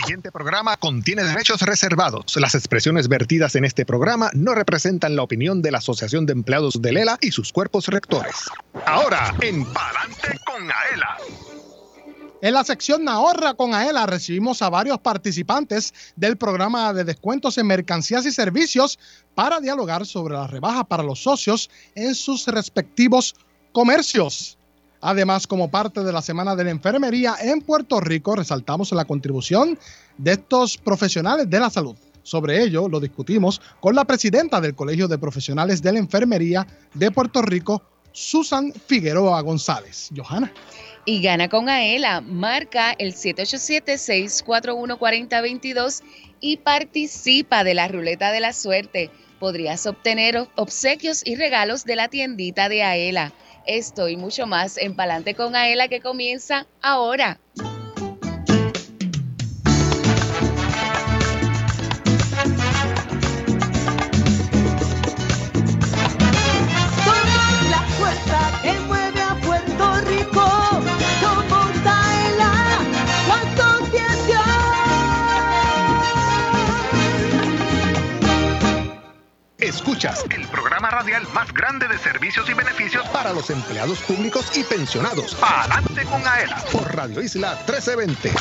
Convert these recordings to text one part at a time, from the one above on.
siguiente programa contiene derechos reservados. Las expresiones vertidas en este programa no representan la opinión de la Asociación de Empleados de Lela y sus cuerpos rectores. Ahora, en Palante con Aela. En la sección Ahorra con Aela recibimos a varios participantes del programa de descuentos en mercancías y servicios para dialogar sobre la rebaja para los socios en sus respectivos comercios. Además, como parte de la Semana de la Enfermería en Puerto Rico, resaltamos la contribución de estos profesionales de la salud. Sobre ello lo discutimos con la presidenta del Colegio de Profesionales de la Enfermería de Puerto Rico, Susan Figueroa González. Johanna. Y gana con Aela. Marca el 787-641-4022 y participa de la ruleta de la suerte. Podrías obtener obsequios y regalos de la tiendita de Aela. Esto y mucho más en Palante con Aela que comienza ahora. El programa radial más grande de servicios y beneficios para los empleados públicos y pensionados. Adelante con AELA por Radio Isla 1320.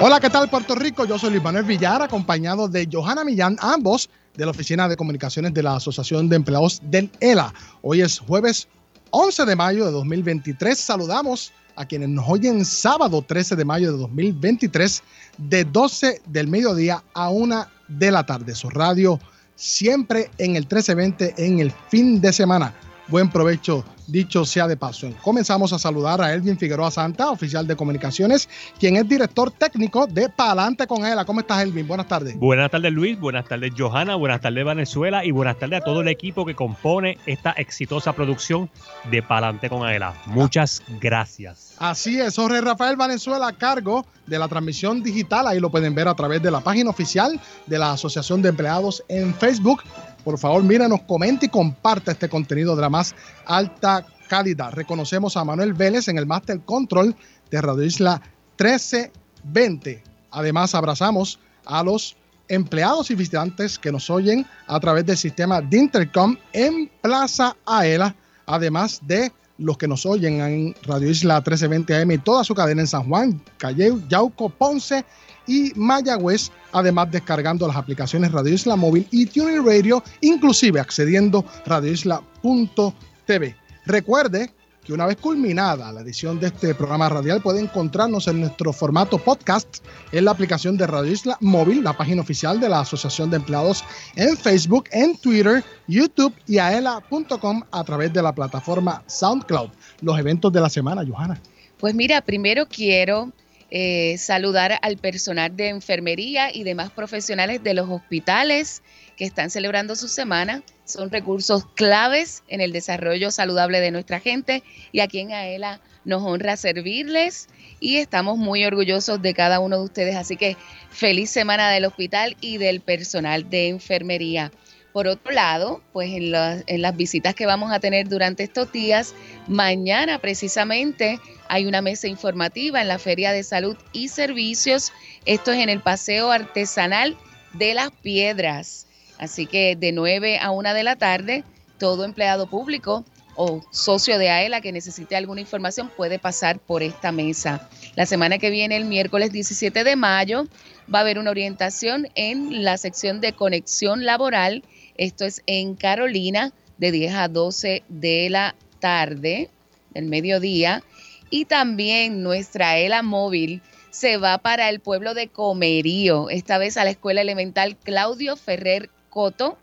Hola, ¿qué tal Puerto Rico? Yo soy Luis Manuel Villar, acompañado de Johanna Millán, ambos de la Oficina de Comunicaciones de la Asociación de Empleados del ELA. Hoy es jueves 11 de mayo de 2023. Saludamos a quienes nos oyen sábado 13 de mayo de 2023 de 12 del mediodía a 1 de la tarde. Su radio siempre en el 1320 en el fin de semana. Buen provecho, dicho sea de paso. Comenzamos a saludar a Elvin Figueroa Santa, oficial de comunicaciones, quien es director técnico de Palante con Ela. ¿Cómo estás, Elvin? Buenas tardes. Buenas tardes, Luis. Buenas tardes, Johanna. Buenas tardes, Venezuela. Y buenas tardes a todo el equipo que compone esta exitosa producción de Palante con Aela. Muchas gracias. Así es, Jorge Rafael Valenzuela a cargo de la transmisión digital. Ahí lo pueden ver a través de la página oficial de la Asociación de Empleados en Facebook por favor, míranos, comente y comparte este contenido de la más alta calidad. Reconocemos a Manuel Vélez en el Master Control de Radio Isla 1320. Además, abrazamos a los empleados y visitantes que nos oyen a través del sistema de Intercom en Plaza Aela, además de los que nos oyen en Radio Isla 1320 AM y toda su cadena en San Juan, Calleu, Yauco, Ponce y Mayagüez, además descargando las aplicaciones Radio Isla Móvil y Tuning Radio, inclusive accediendo a radioisla.tv. Recuerde que una vez culminada la edición de este programa radial puede encontrarnos en nuestro formato podcast en la aplicación de Radio Isla Móvil, la página oficial de la Asociación de Empleados en Facebook, en Twitter, YouTube y aela.com a través de la plataforma SoundCloud. Los eventos de la semana, Johanna. Pues mira, primero quiero eh, saludar al personal de enfermería y demás profesionales de los hospitales que están celebrando su semana. Son recursos claves en el desarrollo saludable de nuestra gente y aquí en AELA nos honra servirles y estamos muy orgullosos de cada uno de ustedes. Así que feliz semana del hospital y del personal de enfermería. Por otro lado, pues en, en, las visitas que vamos a tener durante estos días, mañana precisamente hay una mesa informativa en la Feria de Salud y Servicios. Esto es en el Paseo Artesanal de las Piedras. Así que de 9 a 1 de la tarde, todo empleado público o socio de AELA que necesite alguna información puede pasar por esta mesa. La semana que viene, el miércoles 17 de mayo, va a haber una orientación en la sección de conexión laboral. Esto es en Carolina, de 10 a 12 de la tarde, del mediodía. Y también nuestra ELA móvil se va para el pueblo de Comerío, esta vez a la Escuela Elemental Claudio Ferrer Coto.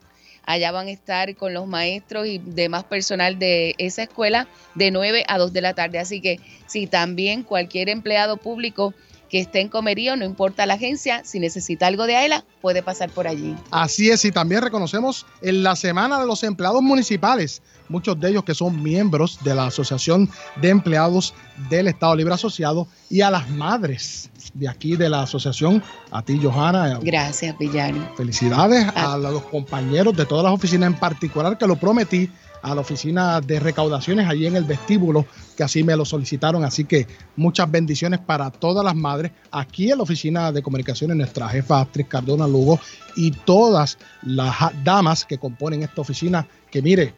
Allá van a estar con los maestros y demás personal de esa escuela de 9 a 2 de la tarde. Así que si también cualquier empleado público que esté en Comerío, no importa la agencia, si necesita algo de AELA, puede pasar por allí. Así es, y también reconocemos en la Semana de los Empleados Municipales, muchos de ellos que son miembros de la Asociación de Empleados del Estado Libre Asociado, y a las madres de aquí de la asociación, a ti, Johanna. Gracias, Villani. Felicidades a, a los compañeros de todas las oficinas en particular que lo prometí a la oficina de recaudaciones allí en el vestíbulo, que así me lo solicitaron. Así que muchas bendiciones para todas las madres aquí en la oficina de comunicaciones, nuestra jefa Astrid Cardona Lugo y todas las damas que componen esta oficina, que mire,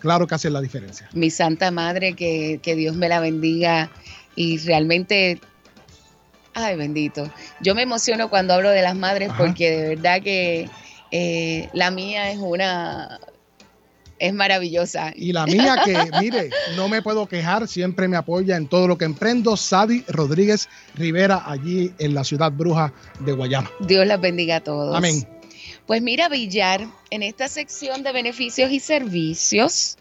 claro que hacen la diferencia. Mi Santa Madre, que, que Dios me la bendiga y realmente Ay, bendito. Yo me emociono cuando hablo de las madres porque de verdad que eh, la mía es una, es maravillosa. Y la mía que, mire, no me puedo quejar, siempre me apoya en todo lo que emprendo, Sadi Rodríguez Rivera, allí en la ciudad bruja de Guayama. Dios las bendiga a todos. Amén. Pues mira, Villar, en esta sección de beneficios y servicios,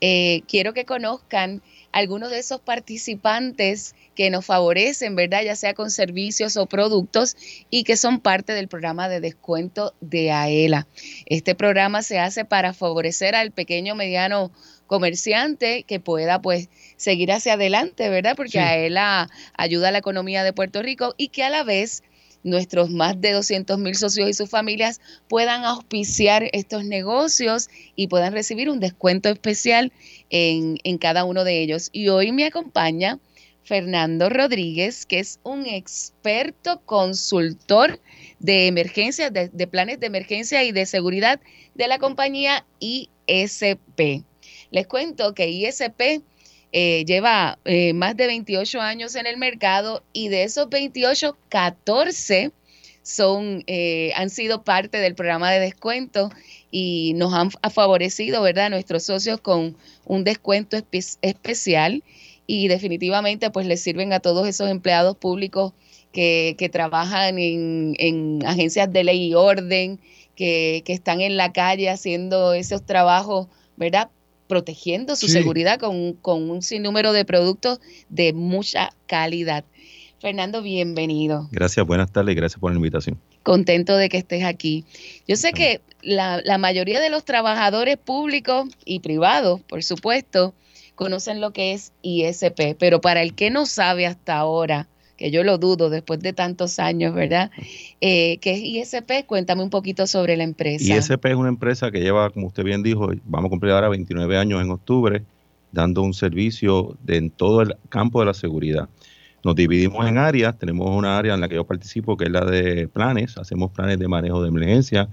eh, quiero que conozcan algunos de esos participantes que nos favorecen, ¿verdad? Ya sea con servicios o productos y que son parte del programa de descuento de AELA. Este programa se hace para favorecer al pequeño mediano comerciante que pueda pues seguir hacia adelante, ¿verdad? Porque AELA ayuda a la economía de Puerto Rico y que a la vez nuestros más de 200 mil socios y sus familias puedan auspiciar estos negocios y puedan recibir un descuento especial en, en cada uno de ellos. Y hoy me acompaña Fernando Rodríguez, que es un experto consultor de emergencias, de, planes de emergencia y de seguridad de la compañía ISP. Les cuento que ISP eh, lleva eh, más de 28 años en el mercado y de esos 28, 14 son, eh, han sido parte del programa de descuento y nos han favorecido, ¿verdad?, nuestros socios con un descuento especial y definitivamente pues les sirven a todos esos empleados públicos que, trabajan en, agencias de ley y orden, que, están en la calle haciendo esos trabajos, ¿verdad? Protegiendo su seguridad con, con un sinnúmero de productos de mucha calidad. Fernando, bienvenido. Gracias, buenas tardes y gracias por la invitación. Contento de que estés aquí. Yo sé que la, la mayoría de los trabajadores públicos y privados, por supuesto, conocen lo que es ISP, pero para el que no sabe hasta ahora, que yo lo dudo después de tantos años, ¿verdad? Eh, ¿Qué es ISP? Cuéntame un poquito sobre la empresa. ISP es una empresa que lleva, como usted bien dijo, vamos a cumplir ahora 29 años en octubre, dando un servicio en todo el campo de la seguridad. Nos dividimos en áreas, tenemos una área en la que yo participo que es la de planes, hacemos planes de manejo de emergencia,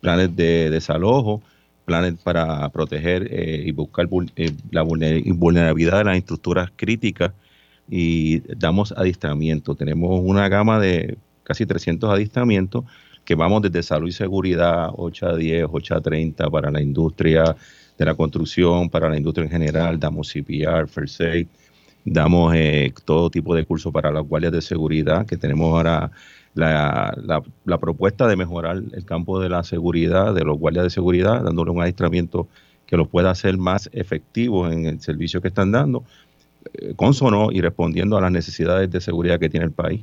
planes de desalojo, planes para proteger eh, y buscar eh, la vulnerabilidad de las estructuras críticas y damos adiestramiento. Tenemos una gama de casi 300 adiestramientos que vamos desde salud y seguridad 8 a 10, 8 a 30 para la industria de la construcción, para la industria en general, damos CPR, First Aid, damos eh, todo tipo de cursos para las guardias de seguridad que tenemos ahora la, propuesta de mejorar el campo de la seguridad, de los guardias de seguridad, dándole un adiestramiento que los pueda hacer más efectivos en el servicio que están dando, eh, consono y respondiendo a las necesidades de seguridad que tiene el país.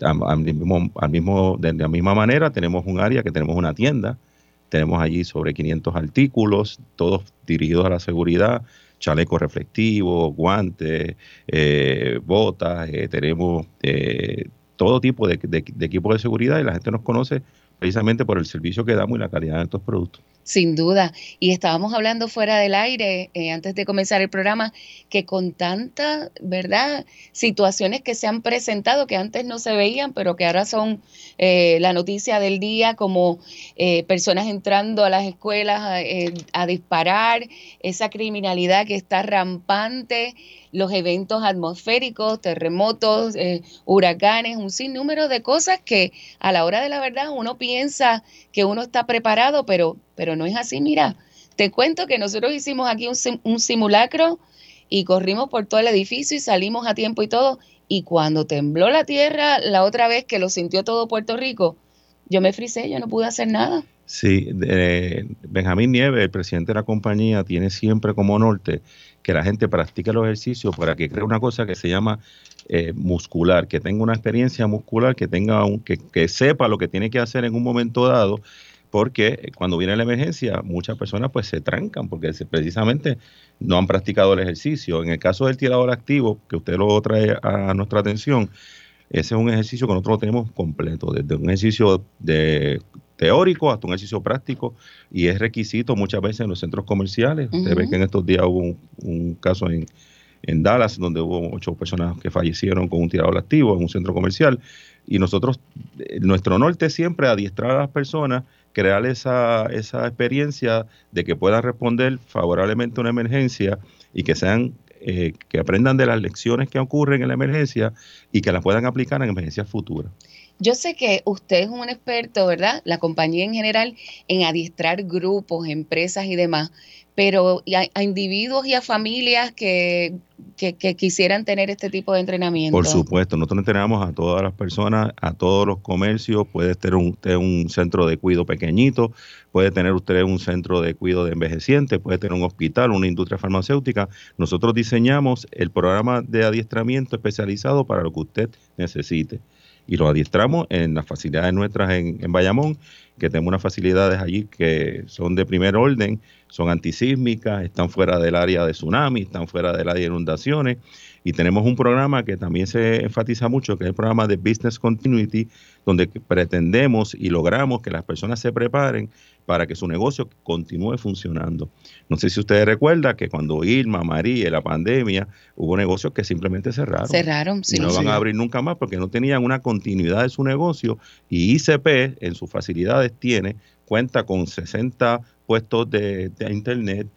Al mismo, de la misma manera, tenemos un área que tenemos una tienda, tenemos allí sobre 500 artículos, todos dirigidos a la seguridad, chalecos reflectivos, guantes, eh, botas, eh, tenemos eh, todo tipo de, de, de equipos de seguridad y la gente nos conoce precisamente por el servicio que damos y la calidad de estos productos. Sin duda. Y estábamos hablando fuera del aire, eh, antes de comenzar el programa, que con tantas, ¿verdad? Situaciones que se han presentado, que antes no se veían, pero que ahora son eh, la noticia del día, como eh, personas entrando a las escuelas a disparar, esa criminalidad que está rampante los eventos atmosféricos, terremotos, eh, huracanes, un sinnúmero de cosas que a la hora de la verdad uno piensa que uno está preparado, pero, pero no es así. Mira, te cuento que nosotros hicimos aquí un, un simulacro y corrimos por todo el edificio y salimos a tiempo y todo. Y cuando tembló la tierra, la otra vez que lo sintió todo Puerto Rico, yo me frisé, yo no pude hacer nada. Sí, Benjamín Nieves, el presidente de la compañía, tiene siempre como norte que la gente practique los ejercicios para que cree una cosa que se llama eh, muscular, que tenga una experiencia muscular, que tenga un, que, que sepa lo que tiene que hacer en un momento dado, porque cuando viene la emergencia muchas personas pues se trancan porque precisamente no han practicado el ejercicio. En el caso del tirador activo, que usted lo trae a nuestra atención, ese es un ejercicio que nosotros lo tenemos completo, desde un ejercicio de teórico hasta un ejercicio práctico y es requisito muchas veces en los centros comerciales. Usted ve que en estos días hubo un, un caso en, en Dallas, donde hubo ocho personas que fallecieron con un tirador activo en un centro comercial. Y nosotros, eh, nuestro norte es siempre adiestrar a las personas, crear esa, esa experiencia de que puedan responder favorablemente a una emergencia y que sean eh, que aprendan de las lecciones que ocurren en la emergencia y que las puedan aplicar en emergencias futuras. Yo sé que usted es un experto, ¿verdad? La compañía en general en adiestrar grupos, empresas y demás, pero a, individuos y a familias que, quisieran tener este tipo de entrenamiento. Por supuesto, nosotros entrenamos a todas las personas, a todos los comercios, puede tener un, un centro de cuidado pequeñito, puede tener usted un centro de cuidado de envejecientes, puede tener un hospital, una industria farmacéutica. Nosotros diseñamos el programa de adiestramiento especializado para lo que usted necesite y los adiestramos en las facilidades nuestras en, en Bayamón, que tenemos unas facilidades allí que son de primer orden, son antisísmicas, están fuera del área de tsunami, están fuera del área de inundaciones. Y tenemos un programa que también se enfatiza mucho, que es el programa de Business Continuity, donde pretendemos y logramos que las personas se preparen para que su negocio continúe funcionando. No sé si ustedes recuerdan que cuando Irma, María, la pandemia, hubo negocios que simplemente cerraron. Cerraron, sí. Y no van a abrir nunca más porque no tenían una continuidad de su negocio. Y ICP en sus facilidades tiene, cuenta con 60 puestos de, internet,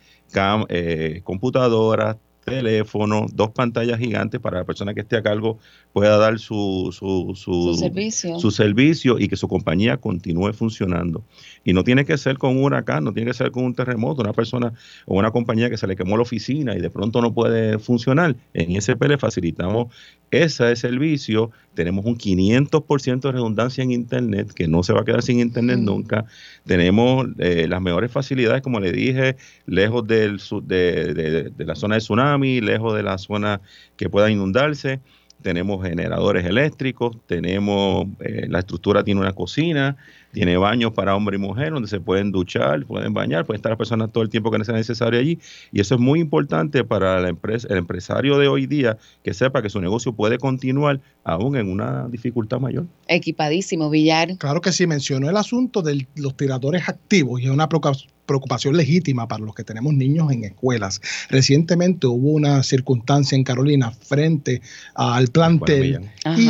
eh, computadoras, teléfono, dos pantallas gigantes para la persona que esté a cargo pueda dar su, su, su, servicio. su, servicio. y que su compañía continúe funcionando. Y no tiene que ser con un huracán, no tiene que ser con un terremoto, una persona o una compañía que se le quemó la oficina y de pronto no puede funcionar. En ISP le facilitamos ese servicio, tenemos un 500% de redundancia en Internet, que no se va a quedar sin Internet nunca. Tenemos eh, las mejores facilidades, como le dije, lejos del, de, de, de la zona de tsunami, lejos de la zona que pueda inundarse tenemos generadores eléctricos, tenemos, eh, la estructura tiene una cocina, tiene baños para hombre y mujer donde se pueden duchar, pueden bañar, pueden estar las personas todo el tiempo que sea necesario allí. Y eso es muy importante para la empresa, el empresario de hoy día que sepa que su negocio puede continuar aún en una dificultad mayor. Equipadísimo, Villar. Claro que sí, mencionó el asunto de los tiradores activos y es una preocupación legítima para los que tenemos niños en escuelas. Recientemente hubo una circunstancia en Carolina frente al plantel y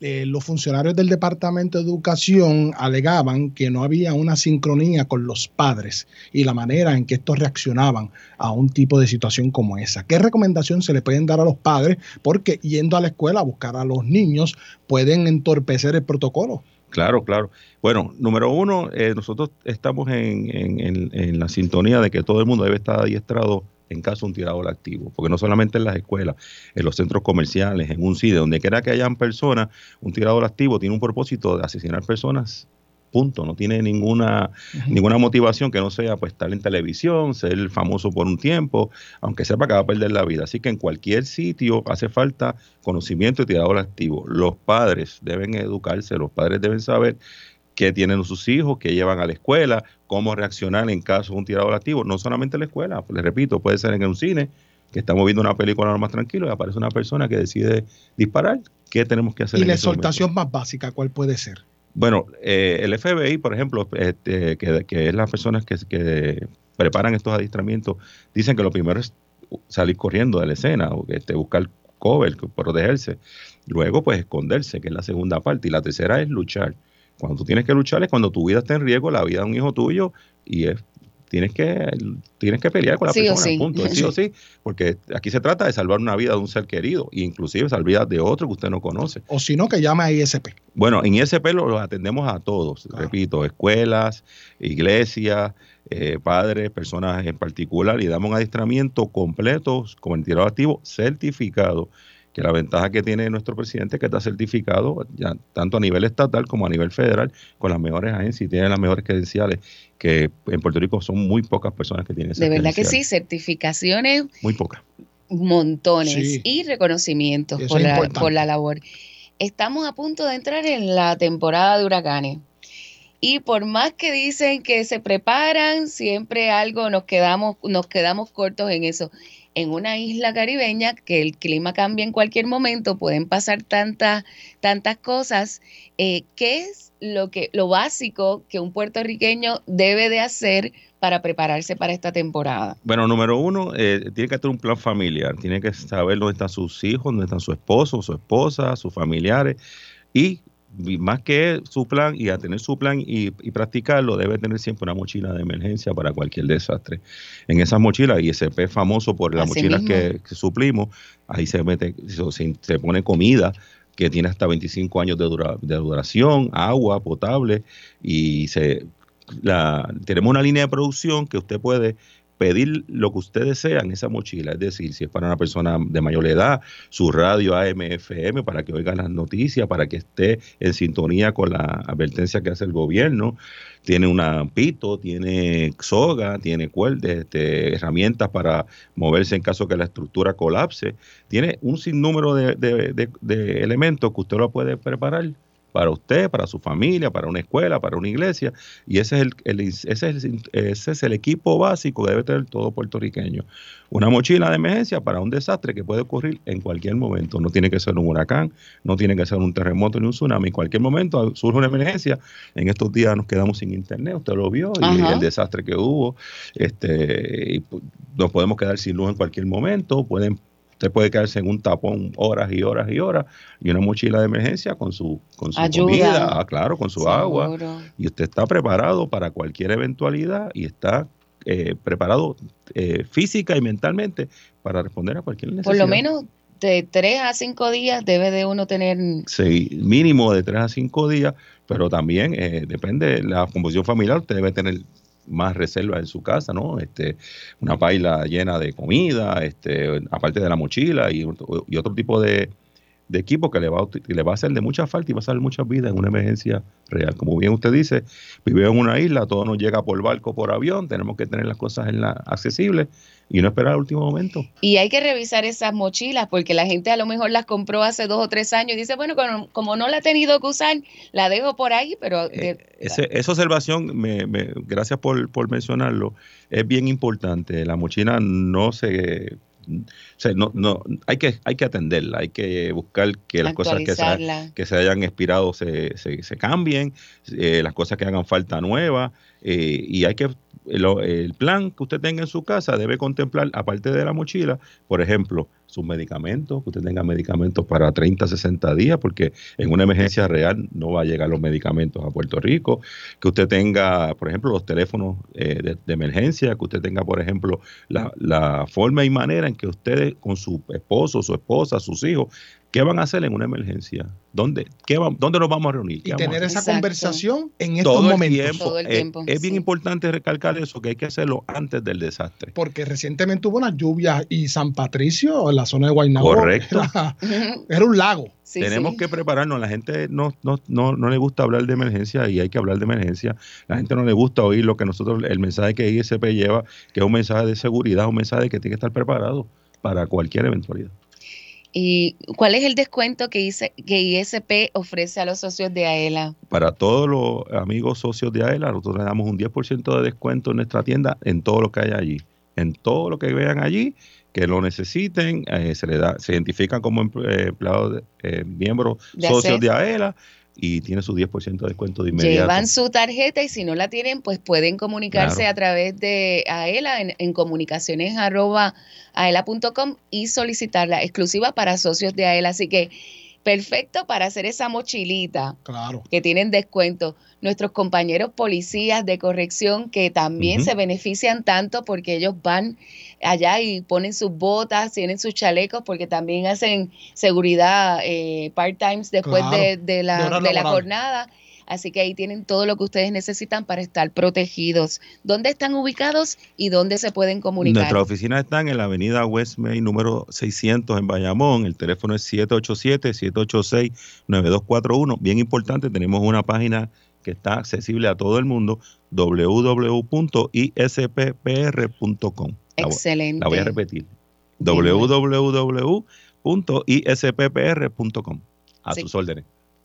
eh, los funcionarios del Departamento de Educación alegaban que no había una sincronía con los padres y la manera en que estos reaccionaban a un tipo de situación como esa. ¿Qué recomendación se le pueden dar a los padres? Porque yendo a la escuela a buscar a los niños pueden entorpecer el protocolo. Claro, claro. Bueno, número uno, eh, nosotros estamos en, la sintonía de que todo el mundo debe estar adiestrado en caso de un tirador activo, porque no solamente en las escuelas, en los centros comerciales, en un CIDE, donde quiera que hayan personas, un tirador activo tiene un propósito de asesinar personas punto, no tiene ninguna, ninguna motivación que no sea pues estar en televisión, ser famoso por un tiempo, aunque sepa que va a perder la vida. Así que en cualquier sitio hace falta conocimiento de tirador activo. Los padres deben educarse, los padres deben saber qué tienen sus hijos, qué llevan a la escuela, cómo reaccionar en caso de un tirador activo, no solamente en la escuela, les repito, puede ser en un cine, que estamos viendo una película más tranquilo y aparece una persona que decide disparar, ¿qué tenemos que hacer? Y la exhortación más básica, ¿cuál puede ser? Bueno, eh, el FBI, por ejemplo, este, que, es las personas que, que, preparan estos adiestramientos, dicen que lo primero es salir corriendo de la escena, o este, buscar cover, protegerse. Luego, pues esconderse, que es la segunda parte. Y la tercera es luchar. Cuando tú tienes que luchar es cuando tu vida está en riesgo, la vida de un hijo tuyo, y es tienes que, tienes que pelear con la persona, sí. punto, sí o sí, porque aquí se trata de salvar una vida de un ser querido, e inclusive salvar vida de otro que usted no conoce. O si no, que llame a ISP. Bueno, en ISP los atendemos a todos, repito, escuelas, iglesias, eh, padres, personas en particular, y damos un adiestramiento completo con el tirado activo certificado que la ventaja que tiene nuestro presidente es que está certificado ya tanto a nivel estatal como a nivel federal con las mejores agencias y tiene las mejores credenciales que en Puerto Rico son muy pocas personas que tienen De verdad que sí, certificaciones. Muy pocas. Montones y reconocimientos por la, por la labor. Estamos a punto de entrar en la temporada de huracanes. Y por más que dicen que se preparan, siempre algo nos quedamos, nos quedamos cortos en eso. En una isla caribeña, que el clima cambia en cualquier momento, pueden pasar tantas, tantas cosas. Eh, ¿Qué es lo que, lo básico que un puertorriqueño debe de hacer para prepararse para esta temporada? Bueno, número uno, eh, tiene que tener un plan familiar, tiene que saber dónde están sus hijos, dónde están su esposo, su esposa, sus familiares y más que su plan y a tener su plan y, practicarlo, debe tener siempre una mochila de emergencia para cualquier desastre. En esas mochilas, y ese es famoso por las mochilas que, suplimos, ahí se mete, se, pone comida que tiene hasta 25 años de, de duración, agua potable y se la, tenemos una línea de producción que usted puede pedir lo que usted desea en esa mochila, es decir, si es para una persona de mayor edad, su radio AM, FM, para que oiga las noticias, para que esté en sintonía con la advertencia que hace el gobierno, tiene un pito, tiene soga, tiene cuerdas, este, herramientas para moverse en caso que la estructura colapse, tiene un sinnúmero de, de elementos que usted lo puede preparar para usted, para su familia, para una escuela, para una iglesia. Y ese es el, ese es el, ese es el equipo básico que debe tener todo puertorriqueño. Una mochila de emergencia para un desastre que puede ocurrir en cualquier momento. No tiene que ser un huracán, no tiene que ser un terremoto ni un tsunami. En cualquier momento surge una emergencia. En estos días nos quedamos sin internet, usted lo vio, y el desastre que hubo. Este, y nos podemos quedar sin luz en cualquier momento. Pueden Usted puede quedarse en un tapón horas y horas y horas y una mochila de emergencia con su, con su comida, ah, claro, con su agua. Y usted está preparado para cualquier eventualidad y está eh, preparado eh, física y mentalmente para responder a cualquier necesidad. Por lo menos de tres a cinco días debe de uno tener... Sí, mínimo de tres a cinco días, pero también eh, depende de la composición familiar, usted debe tener más reservas en su casa, ¿no? Este, una paila llena de comida, este, aparte de la mochila y, y otro tipo de, de equipo que le va, a, le va a hacer de mucha falta y va a hacer muchas vidas en una emergencia real. Como bien usted dice, vivimos en una isla, todo nos llega por barco, por avión, tenemos que tener las cosas en la, accesibles y no esperar al último momento. Y hay que revisar esas mochilas porque la gente a lo mejor las compró hace dos o tres años y dice, bueno, como, no la ha tenido que usar, la dejo por ahí, pero... Eh, esa observación, me, me, gracias por, por mencionarlo, es bien importante. La mochila no se no, no, hay, que, hay que atenderla, hay que buscar que las cosas que se, que se hayan expirado se, se, se cambien, eh, las cosas que hagan falta nuevas, eh, y hay que el, plan que usted tenga en su casa debe contemplar, aparte de la mochila, por ejemplo, sus medicamentos, que usted tenga medicamentos para 30, 60 días, porque en una emergencia real no va a llegar los medicamentos a Puerto Rico, que usted tenga, por ejemplo, los teléfonos eh, de, emergencia, que usted tenga, por ejemplo, la, la forma y manera en que usted con su esposo, su esposa, sus hijos, ¿Qué van a hacer en una emergencia? ¿Dónde, qué ¿dónde nos vamos a reunir? Y tener esa conversación en estos momentos. Todo el tiempo. es, bien importante recalcar eso, que hay que hacerlo antes del desastre. Porque recientemente hubo unas lluvias y San Patricio, en la zona de Guaynabo, Correcto. Era, un lago. Tenemos que prepararnos. La gente no, no, no, no, le gusta hablar de emergencia y hay que hablar de emergencia. La gente no le gusta oír lo que nosotros, el mensaje que ISP lleva, que es un mensaje de seguridad, un mensaje de que tiene que estar preparado para cualquier eventualidad. ¿Y cuál es el descuento que, ISP ofrece a los socios de AELA? Para todos los amigos socios de AELA, nosotros le damos un 10% de descuento en nuestra tienda en todo lo que hay allí. En todo lo que vean allí, que lo necesiten, eh, se le da, se identifican como eh, empleados, eh, miembros socios de AELA y tiene su 10% de descuento de inmediato. Llevan su tarjeta y si no la tienen, pues pueden comunicarse a través de AELA en, en comunicaciones arroba aela.com y solicitarla exclusiva para socios de AELA. Así que perfecto para hacer esa mochilita claro. que tienen descuento. Nuestros compañeros policías de corrección que también se benefician tanto porque ellos van allá y ponen sus botas, tienen sus chalecos porque también hacen seguridad eh, part-times después de, la, de la jornada Así que ahí tienen todo lo que ustedes necesitan para estar protegidos. ¿Dónde están ubicados y dónde se pueden comunicar? Nuestras oficinas están en la avenida West número 600 en Bayamón. El teléfono es 787-786-9241. Bien importante, tenemos una página que está accesible a todo el mundo, www.isppr.com. Excelente. La voy a repetir. www.isppr.com. A sus órdenes.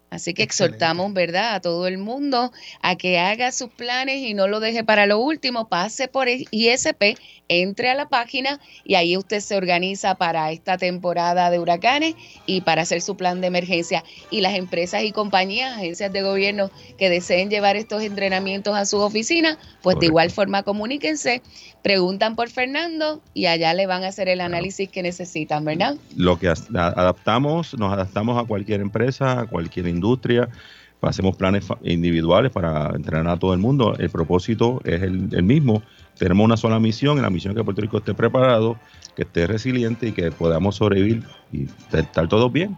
Así que Excelente. exhortamos, ¿verdad?, a todo el mundo a que haga sus planes y no lo deje para lo último. Pase por ISP, entre a la página y ahí usted se organiza para esta temporada de huracanes y para hacer su plan de emergencia. Y las empresas y compañías, agencias de gobierno que deseen llevar estos entrenamientos a sus oficinas, pues de igual forma comuníquense, preguntan por Fernando y allá le van a hacer el análisis que necesitan, ¿verdad? Lo que adaptamos, nos adaptamos a cualquier empresa, a cualquier industria, hacemos planes individuales para entrenar a todo el mundo. El propósito es el, el mismo. Tenemos una sola misión, y la misión es que Puerto Rico esté preparado, que esté resiliente y que podamos sobrevivir y estar- todos bien,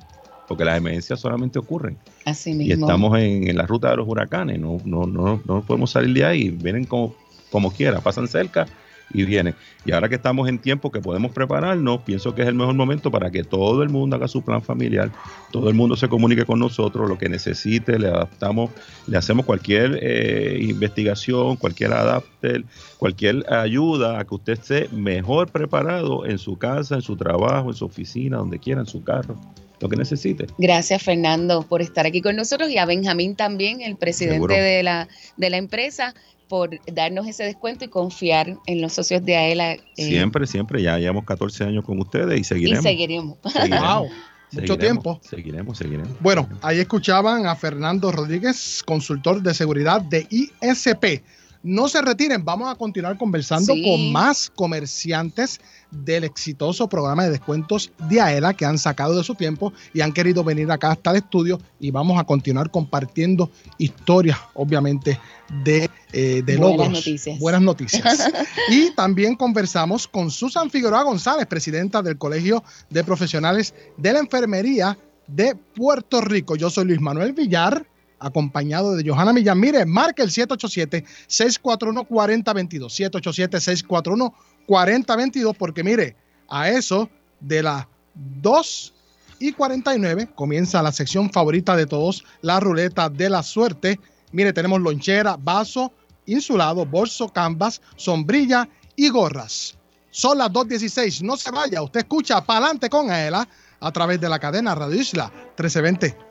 porque las emergencias solamente ocurren. Así y mismo. estamos en, en la ruta de los huracanes, no, no, no, no podemos salir de ahí, vienen como, como quiera, pasan cerca y vienen. Y ahora que estamos en tiempo que podemos prepararnos, pienso que es el mejor momento para que todo el mundo haga su plan familiar, todo el mundo se comunique con nosotros, lo que necesite, le adaptamos, le hacemos cualquier eh, investigación, cualquier adapter, cualquier ayuda a que usted esté mejor preparado en su casa, en su trabajo, en su oficina, donde quiera, en su carro, lo que necesite. Gracias, Fernando, por estar aquí con nosotros y a Benjamín también, el presidente Seguro. de la, de la empresa, por darnos ese descuento y confiar en los socios de AELA. eh, Siempre, siempre, ya llevamos 14 años con ustedes y Y seguiremos. seguiremos. Seguiremos, Wow, mucho seguiremos, tiempo. Seguiremos, seguiremos. Bueno, ahí escuchaban a Fernando Rodríguez, consultor de seguridad de ISP. No se retiren, vamos a continuar conversando Sí. con más comerciantes del exitoso programa de descuentos de AELA que han sacado de su tiempo y han querido venir acá hasta el estudio y vamos a continuar compartiendo historias, obviamente, de, eh, de Buenas logros. noticias. Buenas noticias. y también conversamos con Susan Figueroa González, presidenta del Colegio de Profesionales de la Enfermería de Puerto Rico. Yo soy Luis Manuel Villar, acompañado de Johanna Millán. Mire, marca el 787-641-4022. 787-641-4022, porque mire, a eso de las 2 y 49 comienza la sección favorita de todos, la ruleta de la suerte. Mire, tenemos lonchera, vaso, insulado, bolso, canvas, sombrilla y gorras. Son las 2.16, no se vaya, usted escucha Palante con Aela a través de la cadena Radio Isla 1320.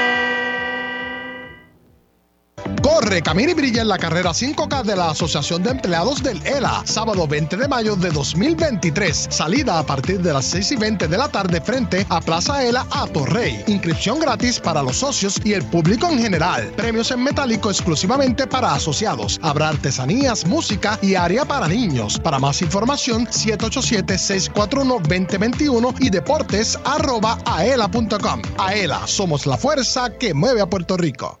Corre, camina y brilla en la carrera 5K de la Asociación de Empleados del ELA, sábado 20 de mayo de 2023. Salida a partir de las 6 y 20 de la tarde frente a Plaza ELA a Torrey. Inscripción gratis para los socios y el público en general. Premios en metálico exclusivamente para asociados. Habrá artesanías, música y área para niños. Para más información, 787-641-2021 y deportes arroba aela.com. Aela, somos la fuerza que mueve a Puerto Rico.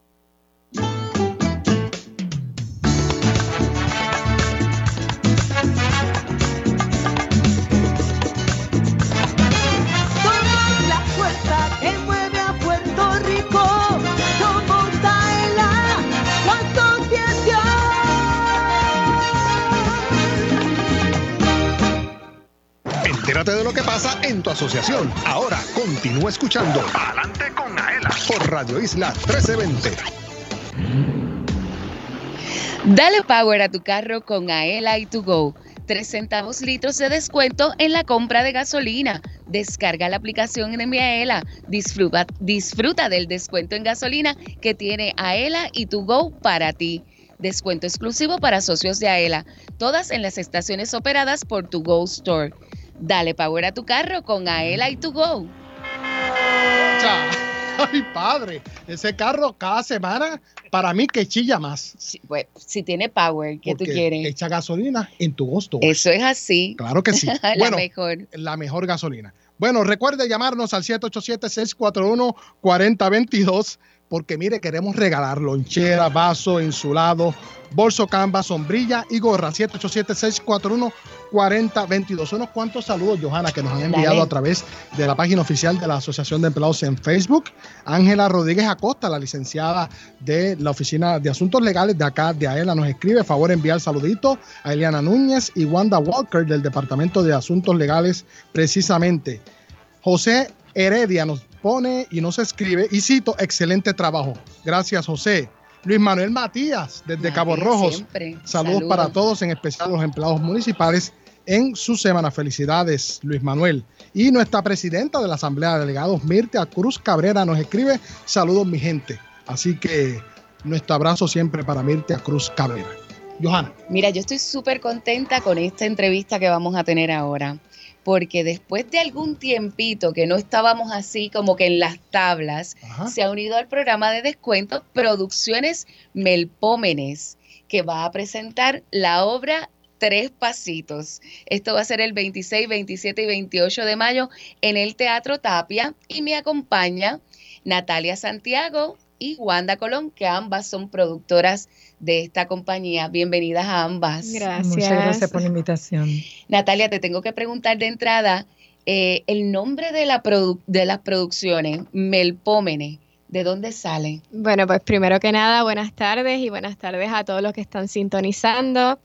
Entérate de lo que pasa en tu asociación. Ahora continúa escuchando Adelante con Aela por Radio Isla 1320. Dale power a tu carro con Aela y to go. 3 centavos litros de descuento en la compra de gasolina. Descarga la aplicación en mi Aela. Disfruta, disfruta del descuento en gasolina que tiene Aela y to go para ti. Descuento exclusivo para socios de Aela. Todas en las estaciones operadas por To Go Store. Dale power a tu carro con Aela y to go. Ay, padre, ese carro cada semana para mí que chilla más. Si, pues, si tiene power, ¿qué tú quieres? Echa gasolina en tu gusto. Eso es así. Claro que sí. la bueno, mejor. la mejor gasolina. Bueno, recuerde llamarnos al 787-641-4022 porque mire, queremos regalar lonchera, vaso, insulado, bolso canvas, sombrilla y gorra. 787-641-4022. Unos cuantos saludos, Johanna, que nos han enviado Dale. a través de la página oficial de la Asociación de Empleados en Facebook. Ángela Rodríguez Acosta, la licenciada de la Oficina de Asuntos Legales de acá de AELA, nos escribe. Favor enviar saludito a Eliana Núñez y Wanda Walker del Departamento de Asuntos Legales, precisamente. José Heredia nos pone y nos escribe, y cito, excelente trabajo. Gracias, José. Luis Manuel Matías, desde Cabo Rojos. siempre. Saludos, para todos, en especial los empleados municipales en su semana. Felicidades, Luis Manuel. Y nuestra presidenta de la Asamblea de Delegados, Mirta Cruz Cabrera, nos escribe, saludos mi gente. Así que nuestro abrazo siempre para Mirta Cruz Cabrera. Johanna. Mira, yo estoy súper contenta con esta entrevista que vamos a tener ahora, porque después de algún tiempito que no estábamos así como que en las tablas, Ajá. se ha unido al programa de descuento Producciones Melpómenes, que va a presentar la obra Tres Pasitos. Esto va a ser el 26, 27 y 28 de mayo en el Teatro Tapia y me acompaña Natalia Santiago y Wanda Colón, que ambas son productoras de esta compañía. Bienvenidas a ambas. Gracias. Muchas gracias por la invitación. Natalia, te tengo que preguntar de entrada eh, el nombre de, la produ- de las producciones, Melpómene, ¿de dónde sale? Bueno, pues primero que nada, buenas tardes y buenas tardes a todos los que están sintonizando.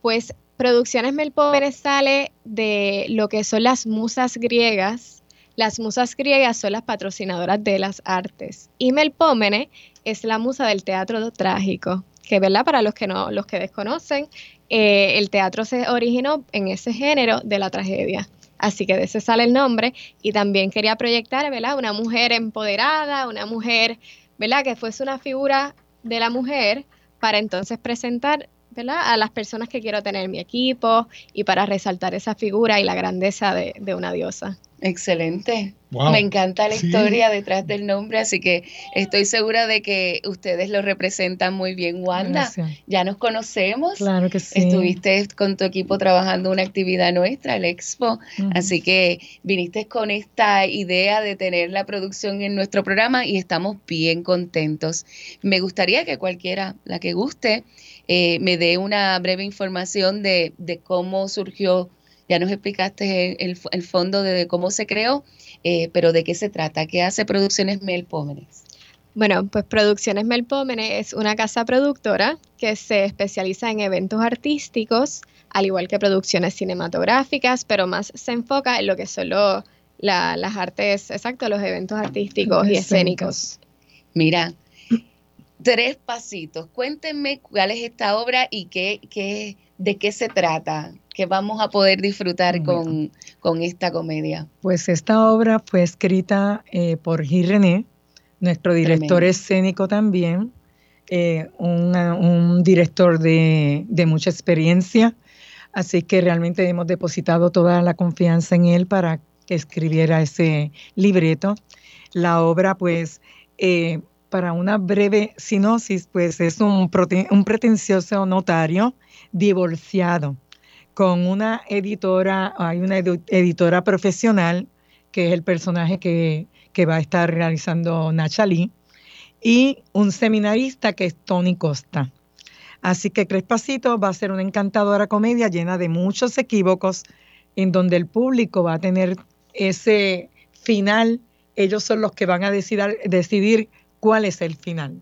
Pues Producciones Melpómenes sale de lo que son las musas griegas. Las musas griegas son las patrocinadoras de las artes. Y Melpómene es la musa del teatro trágico, que verdad para los que no, los que desconocen, eh, el teatro se originó en ese género de la tragedia. Así que de ese sale el nombre. Y también quería proyectar, ¿verdad? Una mujer empoderada, una mujer, ¿verdad? Que fuese una figura de la mujer para entonces presentar, ¿verdad? A las personas que quiero tener en mi equipo y para resaltar esa figura y la grandeza de, de una diosa. Excelente. Wow. Me encanta la Sí. historia detrás del nombre, así que estoy segura de que ustedes lo representan muy bien, Wanda. Gracias. Ya nos conocemos. Claro que sí. Estuviste con tu equipo trabajando una actividad nuestra, el Expo, así que viniste con esta idea de tener la producción en nuestro programa y estamos bien contentos. Me gustaría que cualquiera, la que guste, eh, me dé una breve información de, de cómo surgió, ya nos explicaste el, el fondo de cómo se creó, eh, pero de qué se trata, qué hace Producciones Melpómenes. Bueno, pues Producciones Melpómene es una casa productora que se especializa en eventos artísticos, al igual que producciones cinematográficas, pero más se enfoca en lo que son lo- la- las artes, exacto, los eventos artísticos y escénicos. Mira, tres pasitos. Cuéntenme cuál es esta obra y qué, qué, de qué se trata, que vamos a poder disfrutar con, con esta comedia. Pues esta obra fue escrita eh, por Gil René, nuestro director Tremendo. escénico también, eh, una- un director de, de mucha experiencia, así que realmente hemos depositado toda la confianza en él para que escribiera ese libreto. La obra, pues, eh, para una breve sinosis, pues es un, pretencioso notario divorciado con una editora, hay una editora profesional, que es el personaje que, va a estar realizando Nacha Lee, y un seminarista que es Tony Costa. Así que Crespacito va a ser una encantadora comedia llena de muchos equívocos, en donde el público va a tener ese final, ellos son los que van a decidir cuál es el final.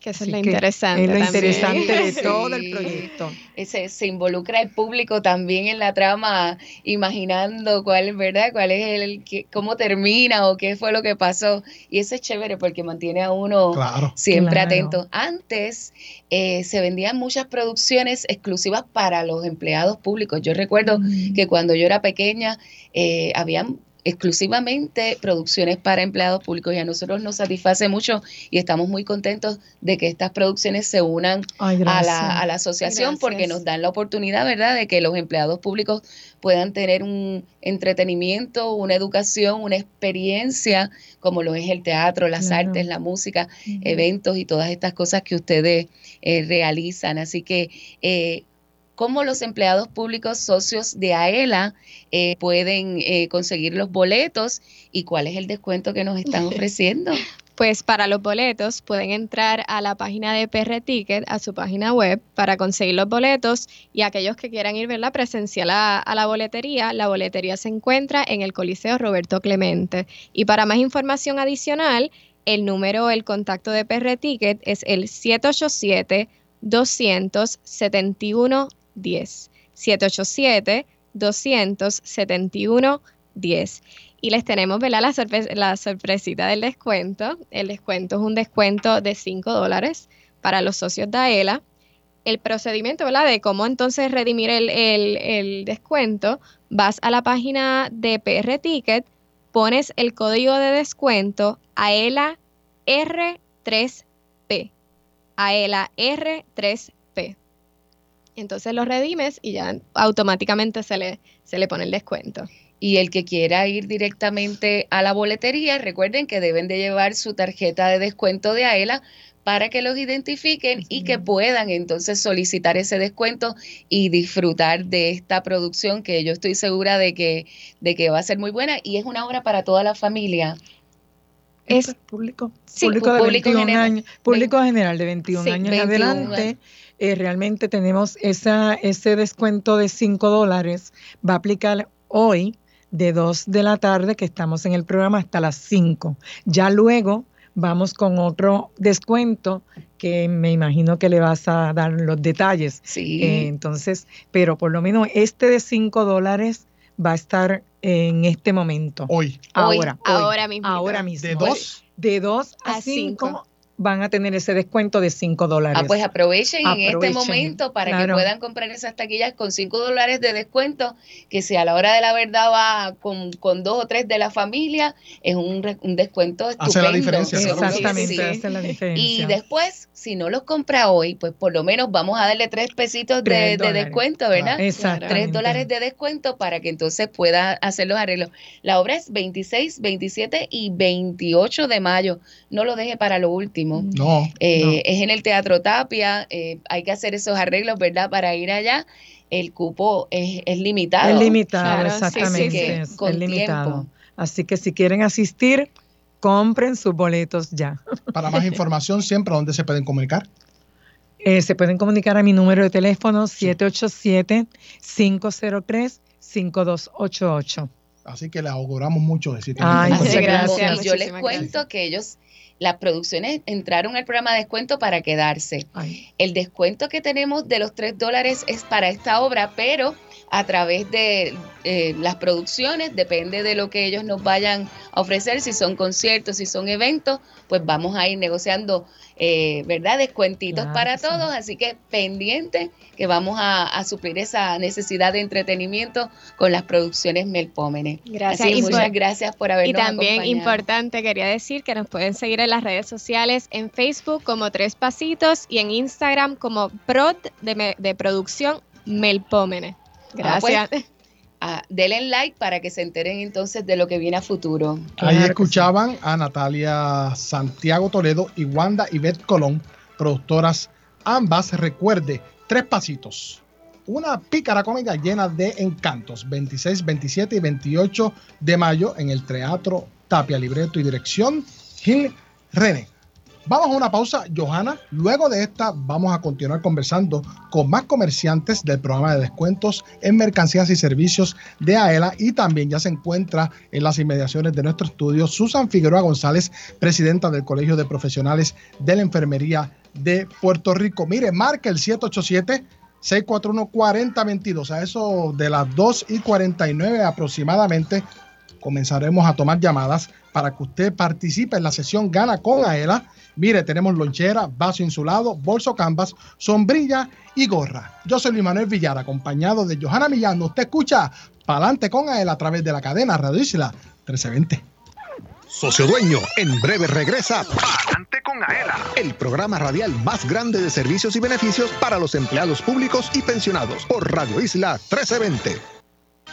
Que eso Así es lo que interesante. es lo también. interesante de Sí. todo el proyecto. Ese, se involucra el público también en la trama, imaginando cuál, ¿verdad? Cuál es el, qué- cómo termina o qué fue lo que pasó. Y eso es chévere porque mantiene a uno Claro. siempre Claro. atento. Antes eh, se vendían muchas producciones exclusivas para los empleados públicos. Yo recuerdo Mm. que cuando yo era pequeña eh, habían exclusivamente producciones para empleados públicos y a nosotros nos satisface mucho y estamos muy contentos de que estas producciones se unan Ay, a la, a la asociación porque nos dan la oportunidad, ¿verdad?, de que los empleados públicos puedan tener un entretenimiento, una educación, una experiencia, como lo es el teatro, las Claro. artes, la música, eventos y todas estas cosas que ustedes eh, realizan. Así que, eh, ¿cómo los empleados públicos socios de AELA eh, pueden eh, conseguir los boletos y cuál es el descuento que nos están ofreciendo? Pues para los boletos pueden entrar a la página de PR Ticket, a su página web, para conseguir los boletos y aquellos que quieran ir ¿verdad? presencial a, a la boletería, la boletería se encuentra en el Coliseo Roberto Clemente. Y para más información adicional, el número, el contacto de PR Ticket es el 787-271-10. 787-271-10. Y les tenemos. La, sorpre- la sorpresita del descuento. El descuento es un descuento de 5 dólares para los socios de AELA. El procedimiento. De cómo entonces redimir el, el- el descuento, vas a la página de PR Ticket, pones el código de descuento AELA R3P. AELA R3P. Entonces lo redimes y ya automáticamente se le, se le pone el descuento. Y el que quiera ir directamente a la boletería, recuerden que deben de llevar su tarjeta de descuento de AELA para que los identifiquen y que puedan entonces solicitar ese descuento y disfrutar de esta producción que yo estoy segura de que, de que va a ser muy buena y es una obra para toda la familia. Es público, Sí, público de público 21 general. años, público general de 21 Sí, años en 21 adelante. Eh, realmente tenemos esa, ese descuento de 5 dólares. Va a aplicar hoy de 2 de la tarde, que estamos en el programa, hasta las 5. Ya luego vamos con otro descuento que me imagino que le vas a dar los detalles. Sí. Eh, entonces, pero por lo menos este de 5 dólares va a estar en este momento. Hoy. Ahora, hoy, ahora mismo. ahora mismo. De dos. De 2 A a 5 cinco. Van a tener ese descuento de 5 dólares. Ah, pues aprovechen, en este momento para que puedan comprar esas taquillas con 5 dólares de descuento, que si a la hora de la verdad va con, con dos o tres de la familia, es un, re- un descuento estupendo. Hace la diferencia, Exactamente, sí. hace la diferencia. Y después, si no los compra hoy, pues por lo menos vamos a darle tres pesitos de, descuento, ¿verdad? Exactamente. Tres dólares de descuento para que entonces pueda hacer los arreglos. La obra es 26, 27 y 28 de mayo. No lo deje para lo último. No. Eh, No. Es en el Teatro Tapia, eh, hay que hacer esos arreglos, ¿verdad? Para ir allá. El cupo es, es limitado. Es limitado, Claro, sí, sí, exactamente. sí. Con es limitado. tiempo. Así que si quieren asistir, compren sus boletos ya. Para más información, siempre, ¿dónde se pueden comunicar? Eh, se pueden comunicar a mi número de teléfono 787-503-5288. Así que le auguramos mucho éxito. Ay, Muchas muchas Gracias. gracias, Y yo les cuento que ellos, las producciones entraron al programa de descuento para quedarse. Ay. El descuento que tenemos de los 3 dólares es para esta obra, pero a través de eh, las producciones, depende de lo que ellos nos vayan a ofrecer, si son conciertos, si son eventos, pues vamos a ir negociando, eh, ¿verdad? Descuentitos Claro para sí. todos, así que pendiente que vamos a, a suplir esa necesidad de entretenimiento con las producciones Melpómenes. Gracias. Así que Y muchas por- gracias por Y habernos también acompañado. importante, quería decir que nos pueden seguir en las redes sociales, en Facebook como Tres Pasitos y en Instagram como Prod de, de Producción Melpómenes. Ah, pues, Gracias. ah, denle like para que se enteren entonces de lo que viene a futuro. Ahí Claro escuchaban a Natalia Santiago Toledo y Wanda Ivette Colón, productoras ambas. Recuerde, tres pasitos. Una pícara cómica llena de encantos. 26, 27 y 28 de mayo en el Teatro Tapia, libreto y dirección Gil René. Vamos a una pausa, Johanna. Luego de esta, vamos a continuar conversando con más comerciantes del programa de descuentos en mercancías y servicios de AELA y también ya se encuentra en las inmediaciones de nuestro estudio Susan Figueroa González, presidenta del Colegio de Profesionales de la Enfermería de Puerto Rico. Mire, marca el 787 641-4022. A eso de las 2 y 49 aproximadamente comenzaremos a tomar llamadas para que usted participe en la sesión Gana con Aela. Mire, tenemos lonchera, vaso insulado, bolso canvas, sombrilla y gorra. Yo soy Luis Manuel Villar, acompañado de Johanna Millán. Usted escucha Palante con Aela a través de la cadena Radio Isla 1320. Socio Dueño, en breve regresa Palante con Aela, el programa radial más grande de servicios y beneficios para los empleados públicos y pensionados por Radio Isla 1320.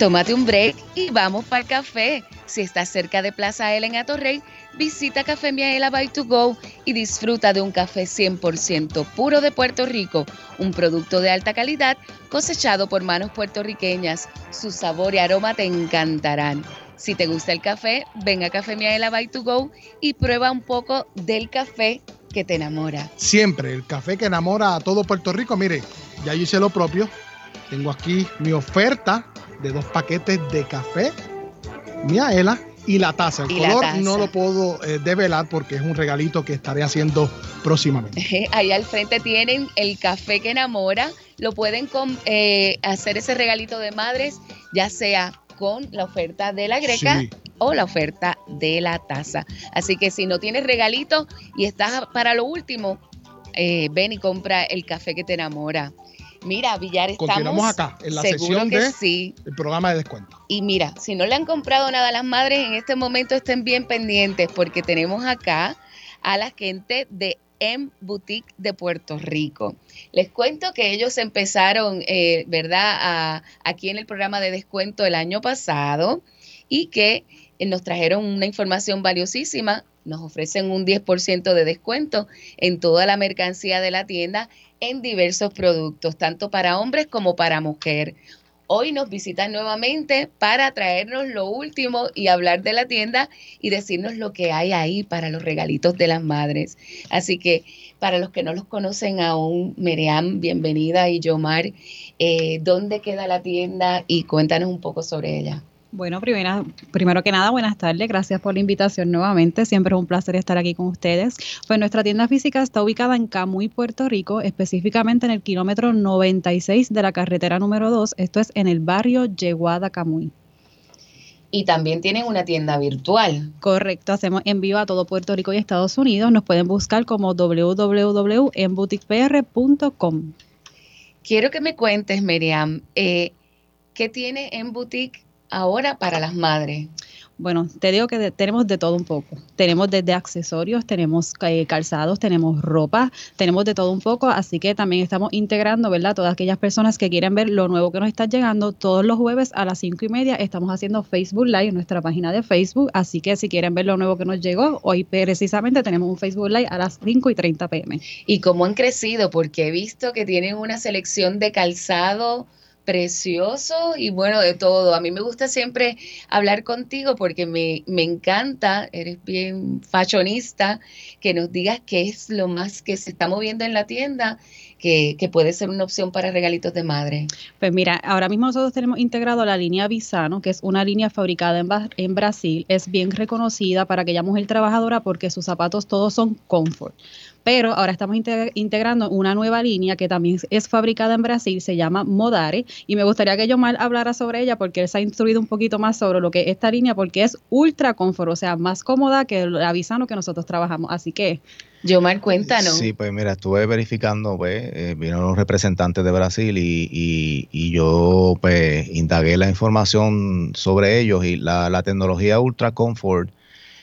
Tómate un break y vamos para el café. Si estás cerca de Plaza Ela en Atorrey, visita Café Miaela by to go y disfruta de un café 100% puro de Puerto Rico, un producto de alta calidad cosechado por manos puertorriqueñas. Su sabor y aroma te encantarán. Si te gusta el café, ven a Café Miaela by to go y prueba un poco del café que te enamora. Siempre el café que enamora a todo Puerto Rico. Mire, ya yo hice lo propio. tengo aquí mi oferta de dos paquetes de café, Miaela y la taza. El Y color taza. no lo puedo eh, develar porque es un regalito que estaré haciendo próximamente. Ahí al frente tienen el café que enamora. Lo pueden eh, hacer ese regalito de madres, ya sea con la oferta de la greca Sí. o la oferta de la taza. Así que si no tienes regalito y estás para lo último, eh, ven y compra el café que te enamora. Mira, Villar, estamos. Continuamos acá, en la que de sí. el programa de descuento. Y mira, si no le han comprado nada a las madres, en este momento estén bien pendientes porque tenemos acá a la gente de M Boutique de Puerto Rico. Les cuento que ellos empezaron, eh, ¿verdad?, a- aquí en el programa de descuento el año pasado y que eh, nos trajeron una información valiosísima. Nos ofrecen un 10% de descuento en toda la mercancía de la tienda en diversos productos, tanto para hombres como para mujer. Hoy nos visitan nuevamente para traernos lo último y hablar de la tienda y decirnos lo que hay ahí para los regalitos de las madres. Así que para los que no los conocen aún, Miriam, bienvenida y Yomar, eh, ¿dónde queda la tienda? Y cuéntanos un poco sobre ella. Bueno, primera, primero que nada, buenas tardes. Gracias por la invitación nuevamente. Siempre es un placer estar aquí con ustedes. Pues nuestra tienda física está ubicada en Camuy, Puerto Rico, específicamente en el kilómetro 96 de la carretera número 2. Esto es en el barrio Yeguada, Camuy. Y también tienen una tienda virtual. Correcto, hacemos envío a todo Puerto Rico y Estados Unidos. Nos pueden buscar como www.enboutiquepr.com. Quiero que me cuentes, Miriam, eh, ¿qué tiene en boutique ahora para las madres? Bueno, te digo que de- tenemos de todo un poco. Tenemos desde accesorios, tenemos eh, calzados, tenemos ropa, tenemos de todo un poco, así que también estamos integrando, ¿verdad? Todas aquellas personas que quieren ver lo nuevo que nos está llegando, todos los jueves a las cinco y media estamos haciendo Facebook Live en nuestra página de Facebook, así que si quieren ver lo nuevo que nos llegó, hoy precisamente tenemos un Facebook Live a las 5 y 30 pm. Y cómo han crecido, porque he visto que tienen una selección de calzado precioso y bueno, de todo. A mí me gusta siempre hablar contigo porque me, me encanta, eres bien fashionista, que nos digas qué es lo más que se está moviendo en la tienda, que, que puede ser una opción para regalitos de madre. Pues mira, ahora mismo nosotros tenemos integrado la línea Visano, que es una línea fabricada en, en Brasil. Es bien reconocida para aquella mujer trabajadora porque sus zapatos todos son comfort. Pero ahora estamos inte- integrando una nueva línea que también es fabricada en Brasil, se llama Modare, y me gustaría que Yomar hablara sobre ella porque él se ha instruido un poquito más sobre lo que es esta línea porque es ultra confort, o sea, más cómoda que la Visano que nosotros trabajamos. Así que, Yomar, cuéntanos. Sí, pues mira, estuve verificando, pues, eh, vinieron los representantes de Brasil y, y- y yo, pues, indagué la información sobre ellos y la, la tecnología Ultra Comfort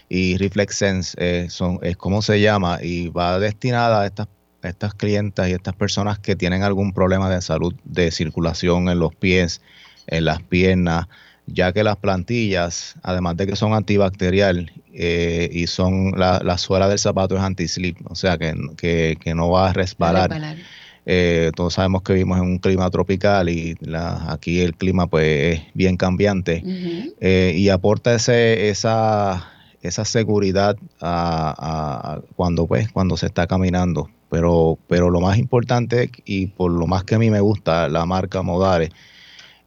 y Reflex Sense eh, son, es como se llama y va destinada a estas, a estas clientas y estas personas que tienen algún problema de salud de circulación en los pies, en las piernas, ya que las plantillas, además de que son antibacterial eh, y son la, la suela del zapato es anti-slip, o sea que, que, que no va a resbalar. Resbalar. Eh, todos sabemos que vivimos en un clima tropical y la- aquí el clima pues es bien cambiante eh, y aporta ese, esa, esa seguridad a, cuando pues cuando se está caminando. Pero, pero lo más importante y por lo más que a mí me gusta la marca Modare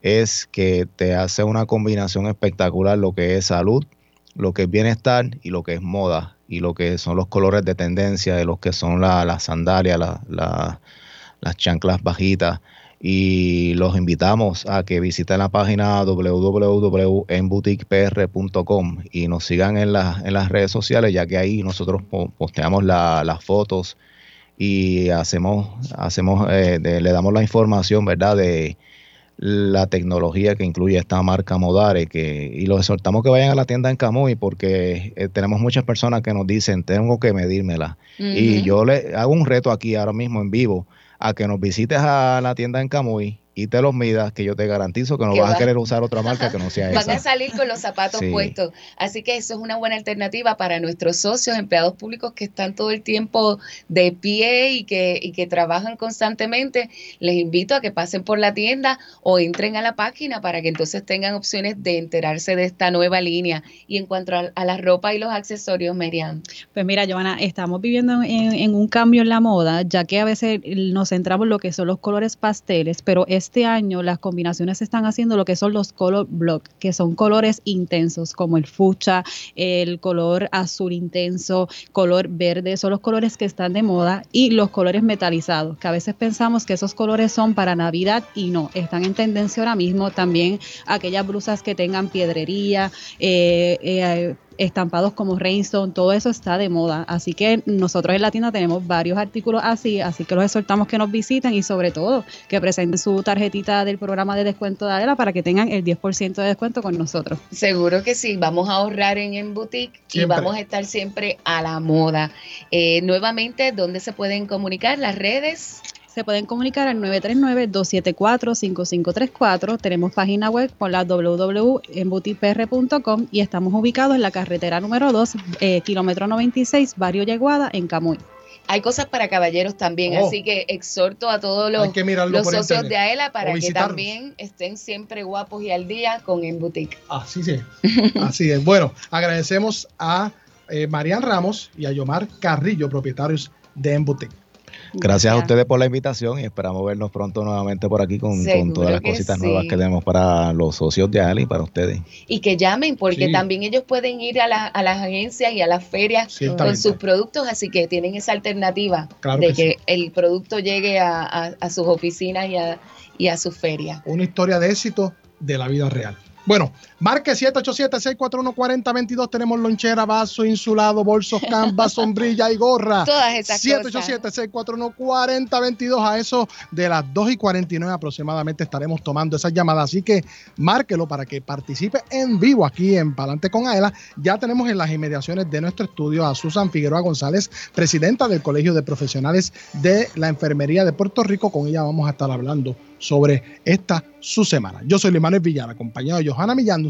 es que te hace una combinación espectacular lo que es salud, lo que es bienestar y lo que es moda y lo que son los colores de tendencia de los que son la- las sandalias, la- la- las chanclas bajitas y los invitamos a que visiten la página www.enboutiquepr.com y nos sigan en, la- en las redes sociales ya que ahí nosotros po- posteamos la- las fotos y hacemos hacemos eh, de- le damos la información verdad de la tecnología que incluye esta marca Modare que y los exhortamos que vayan a la tienda en Camuy porque eh, tenemos muchas personas que nos dicen tengo que medírmela y yo le hago un reto aquí ahora mismo en vivo a que nos visites a la tienda en Camuy y te los midas, que yo te garantizo que no vas a querer usar otra marca que no sea Van a esa. salir con los zapatos Sí. puestos. Así que eso es una buena alternativa para nuestros socios, empleados públicos que están todo el tiempo de pie y que, y que trabajan constantemente. Les invito a que pasen por la tienda o entren a la página para que entonces tengan opciones de enterarse de esta nueva línea. Y en cuanto a, a la ropa y los accesorios, Miriam. Pues mira, Giovanna, estamos viviendo en, en un cambio en la moda, ya que a veces nos centramos en lo que son los colores pasteles, pero este año las combinaciones se están haciendo lo que son los color block, que son colores intensos como el fucha, el color azul intenso, color verde, son los colores que están de moda y los colores metalizados, que a veces pensamos que esos colores son para Navidad y no, están en tendencia ahora mismo también aquellas blusas que tengan piedrería, eh, eh, estampados como Rainstone, todo eso está de moda. Así que nosotros en la tienda tenemos varios artículos así, así que los exhortamos que nos visiten y sobre todo que presenten su tarjetita del programa de descuento de Adela para que tengan el 10% de descuento con nosotros. Seguro que sí, vamos a ahorrar en, en boutique y vamos a estar siempre a la moda. Eh, nuevamente, ¿dónde se pueden comunicar? Las redes. Se pueden comunicar al 939-274-5534. Tenemos página web con la www.embutipr.com y estamos ubicados en la carretera número 2, eh, kilómetro 96, Barrio Yeguada, en Camuy. Hay cosas para caballeros también, Oh. así que exhorto a todos los, por socios internet de AELA para que también estén siempre guapos y al día con En Boutique. Así sí. Así es. Bueno, agradecemos a eh, Marian Ramos y a Yomar Carrillo, propietarios de Emboutique. Gracias a ustedes por la invitación y esperamos vernos pronto nuevamente por aquí con, con todas las cositas sí. nuevas que tenemos para los socios de Ali y para ustedes. Y que llamen, porque Sí. también ellos pueden ir a, la- a las agencias y a las ferias con sus productos, así que tienen esa alternativa Claro de que que sí. el producto llegue a, a- a sus oficinas y a, y a sus ferias. Una historia de éxito de la vida real. Bueno, marque 787-641-4022. Tenemos lonchera, vaso, insulado, bolsos, canvas, sombrilla y gorra. Todas esas 787-641-4022. A eso de las 2 y 49 aproximadamente estaremos tomando esas llamadas. Así que márquelo para que participe en vivo aquí en Palante con Aela. Ya tenemos en las inmediaciones de nuestro estudio a Susan Figueroa González, presidenta del Colegio de Profesionales de la Enfermería de Puerto Rico. Con ella vamos a estar hablando sobre esta su semana. Yo soy Limanes Villar, acompañado de Johanna Millán.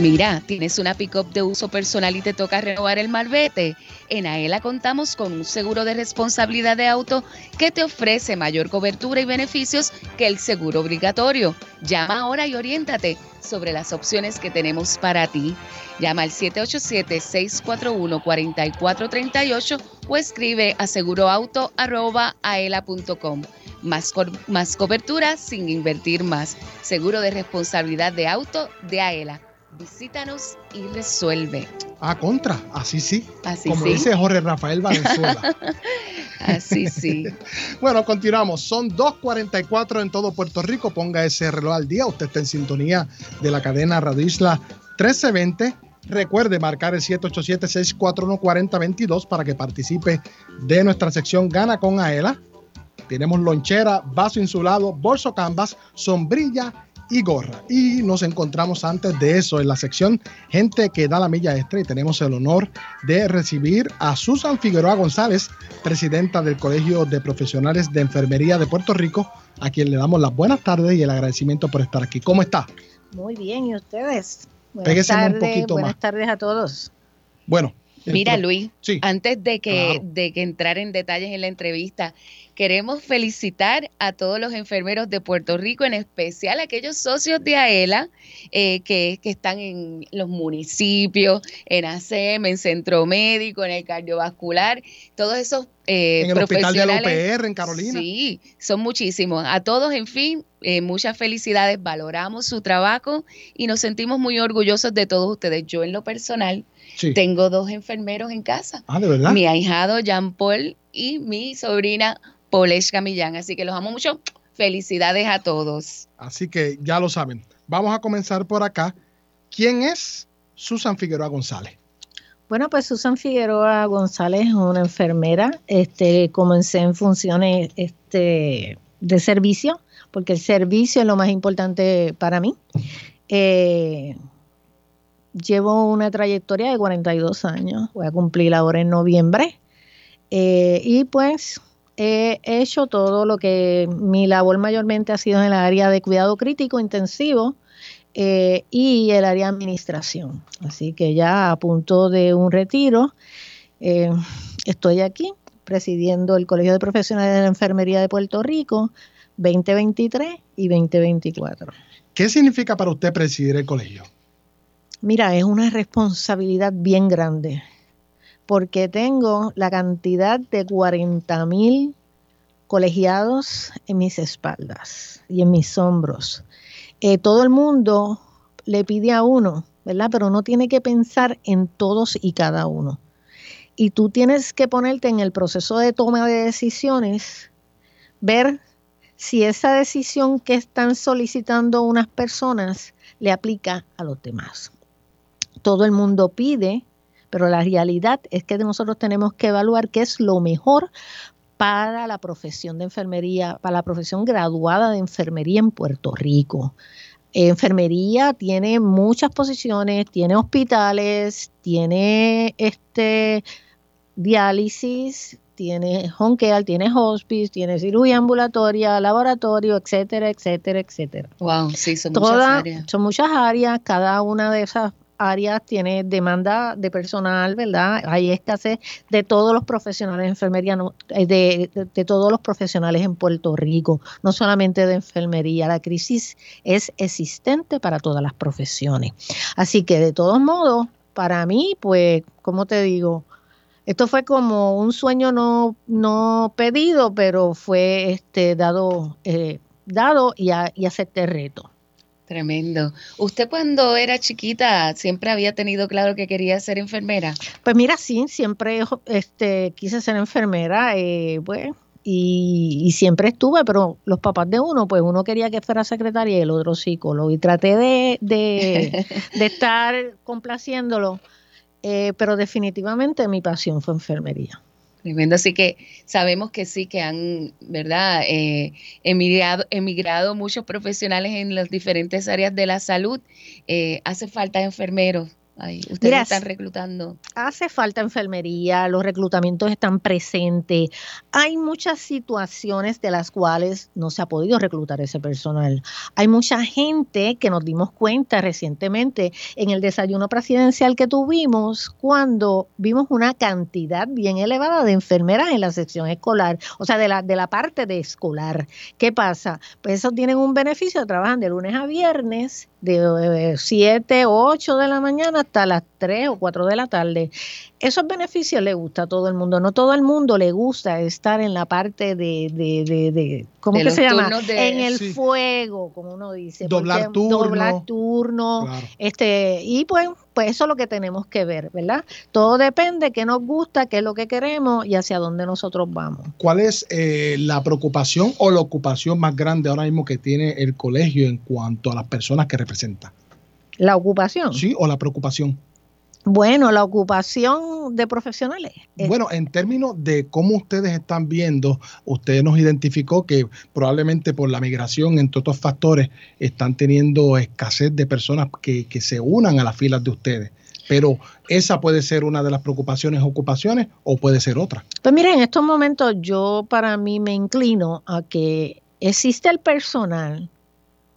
Mira, tienes una pick-up de uso personal y te toca renovar el malvete. En AELA contamos con un seguro de responsabilidad de auto que te ofrece mayor cobertura y beneficios que el seguro obligatorio. Llama ahora y oriéntate sobre las opciones que tenemos para ti. Llama al 787-641-4438 o escribe a seguroauto.aela.com. Más, más cobertura sin invertir más. Seguro de responsabilidad de auto de AELA. Visítanos y resuelve. Ah, contra, así sí. Así Como sí. dice Jorge Rafael Valenzuela. Así sí. Bueno, continuamos. Son 2.44 en todo Puerto Rico. Ponga ese reloj al día. Usted está en sintonía de la cadena Radio Isla 1320. Recuerde marcar el 787-641-4022 para que participe de nuestra sección Gana con Aela. Tenemos lonchera, vaso insulado, bolso canvas, sombrilla y gorra. Y nos encontramos antes de eso en la sección Gente que da la milla extra y tenemos el honor de recibir a Susan Figueroa González, presidenta del Colegio de Profesionales de Enfermería de Puerto Rico, a quien le damos las buenas tardes y el agradecimiento por estar aquí. ¿Cómo está? Muy bien, ¿y ustedes? Buenas un tardes, poquito buenas más. tardes a todos. Bueno. Mira, Luis, Sí. antes de que, Claro. de que entrar en detalles en la entrevista, queremos felicitar a todos los enfermeros de Puerto Rico, en especial a aquellos socios de AELA eh, que, que están en los municipios, en ASEM, en Centro Médico, en el cardiovascular, todos esos eh, En el hospital de la. UPR en Carolina. Sí, son muchísimos. A todos, en fin, eh, muchas felicidades, valoramos su trabajo y nos sentimos muy orgullosos de todos ustedes. Yo en lo personal Sí. tengo dos enfermeros en casa. Ah, ¿de verdad? Mi ahijado Jean Paul y mi sobrina Poleshka Millán. Así que los amo mucho. Felicidades a todos. Así que ya lo saben. Vamos a comenzar por acá. ¿Quién es Susan Figueroa González? Bueno, pues Susan Figueroa González es una enfermera. Este, comencé en funciones este, de servicio, porque el servicio es lo más importante para mí. Eh, llevo una trayectoria de 42 años, voy a cumplir ahora en noviembre. Eh, y pues he hecho todo lo que mi labor mayormente ha sido en el área de cuidado crítico intensivo eh, y el área de administración. Así que ya a punto de un retiro, eh, estoy aquí presidiendo el Colegio de Profesionales de la Enfermería de Puerto Rico 2023 y 2024. ¿Qué significa para usted presidir el colegio? Mira, es una responsabilidad bien grande porque tengo la cantidad de 40 mil colegiados en mis espaldas y en mis hombros. Eh, todo el mundo le pide a uno, ¿verdad? Pero no tiene que pensar en todos y cada uno. Y tú tienes que ponerte en el proceso de toma de decisiones, ver si esa decisión que están solicitando unas personas le aplica a los demás. Todo el mundo pide, pero la realidad es que nosotros tenemos que evaluar qué es lo mejor para la profesión de enfermería, para la profesión graduada de enfermería en Puerto Rico. Enfermería tiene muchas posiciones, tiene hospitales, tiene este diálisis, tiene home care, tiene hospice, tiene cirugía ambulatoria, laboratorio, etcétera, etcétera, etcétera. Wow, sí, son muchas áreas. Son muchas áreas, cada una de esas áreas tiene demanda de personal, ¿verdad? Hay escasez de todos los profesionales de enfermería, eh, de, todos los profesionales en Puerto Rico, no solamente de enfermería. La crisis es existente para todas las profesiones. Así que de todos modos, para mí, pues, como te digo, esto fue como un sueño no, no pedido, pero fue este dado, eh, dado y, a- y acepté el reto. Tremendo. ¿Usted cuando era chiquita siempre había tenido claro que quería ser enfermera? Pues mira, sí, siempre este, quise ser enfermera, eh, pues, y, y siempre estuve, pero los papás de uno, pues uno quería que fuera secretaria y el otro psicólogo, y traté de, de, de estar complaciéndolo, eh, pero definitivamente mi pasión fue enfermería. Tremendo. Así que sabemos que sí, que han, ¿verdad? Eh, emigrado, emigrado muchos profesionales en las diferentes áreas de la salud. Eh, hace falta enfermeros. Ay, ustedes Mira, están reclutando. Hace falta enfermería, los reclutamientos están presentes. Hay muchas situaciones de las cuales no se ha podido reclutar ese personal. Hay mucha gente que nos dimos cuenta recientemente en el desayuno presidencial que tuvimos cuando vimos una cantidad bien elevada de enfermeras en la sección escolar, o sea, de la, de la parte de escolar. ¿Qué pasa? Pues esos tienen un beneficio, trabajan de lunes a viernes de 7 o 8 de la mañana hasta las 3 o 4 de la tarde. Esos beneficios le gusta a todo el mundo. No todo el mundo le gusta estar en la parte de, de, de, de ¿cómo De que se llama? de- en el Sí. fuego, como uno dice. Doblar turno. Doblar turno. Claro. Este, y pues, pues eso es lo que tenemos que ver, ¿verdad? Todo depende qué nos gusta, qué es lo que queremos y hacia dónde nosotros vamos. ¿Cuál es eh, la preocupación o la ocupación más grande ahora mismo que tiene el colegio en cuanto a las personas que representa? La ocupación. Sí, o la preocupación. Bueno, la ocupación de profesionales. Eh, Bueno, en términos de cómo ustedes están viendo, usted nos identificó que probablemente por la migración, entre otros factores, están teniendo escasez de personas que, que se unan a las filas de ustedes. Pero esa puede ser una de las preocupaciones, ocupaciones, o puede ser otra. Pues mire, en estos momentos yo para mí me inclino a que existe el personal,